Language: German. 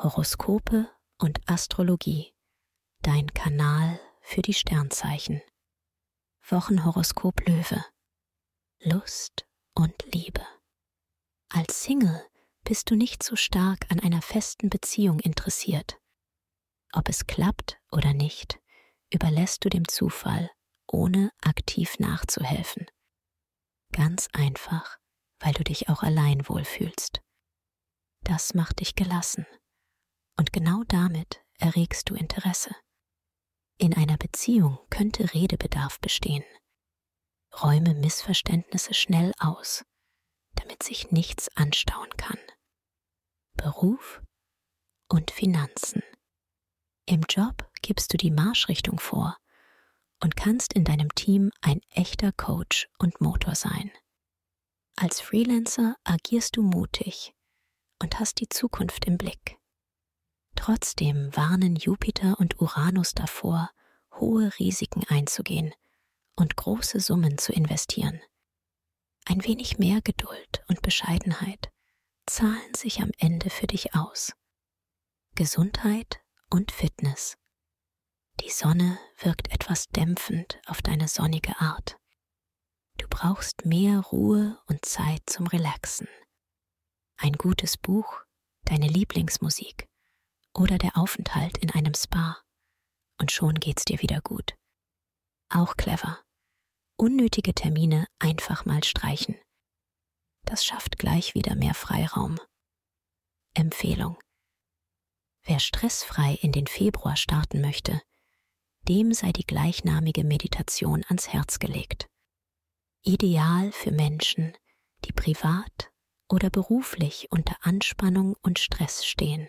Horoskope und Astrologie. Dein Kanal für die Sternzeichen. Wochenhoroskop Löwe. Lust und Liebe. Als Single bist du nicht so stark an einer festen Beziehung interessiert. Ob es klappt oder nicht, überlässt du dem Zufall, ohne aktiv nachzuhelfen. Ganz einfach, weil du dich auch allein wohlfühlst. Das macht dich gelassen. Und genau damit erregst du Interesse. In einer Beziehung könnte Redebedarf bestehen. Räume Missverständnisse schnell aus, damit sich nichts anstauen kann. Beruf und Finanzen. Im Job gibst du die Marschrichtung vor und kannst in deinem Team ein echter Coach und Motor sein. Als Freelancer agierst du mutig und hast die Zukunft im Blick. Trotzdem warnen Jupiter und Uranus davor, hohe Risiken einzugehen und große Summen zu investieren. Ein wenig mehr Geduld und Bescheidenheit zahlen sich am Ende für dich aus. Gesundheit und Fitness. Die Sonne wirkt etwas dämpfend auf deine sonnige Art. Du brauchst mehr Ruhe und Zeit zum Relaxen. Ein gutes Buch, deine Lieblingsmusik oder der Aufenthalt in einem Spa. Und schon geht's dir wieder gut. Auch clever. Unnötige Termine einfach mal streichen. Das schafft gleich wieder mehr Freiraum. Empfehlung. Wer stressfrei in den Februar starten möchte, dem sei die gleichnamige Meditation ans Herz gelegt. Ideal für Menschen, die privat oder beruflich unter Anspannung und Stress stehen.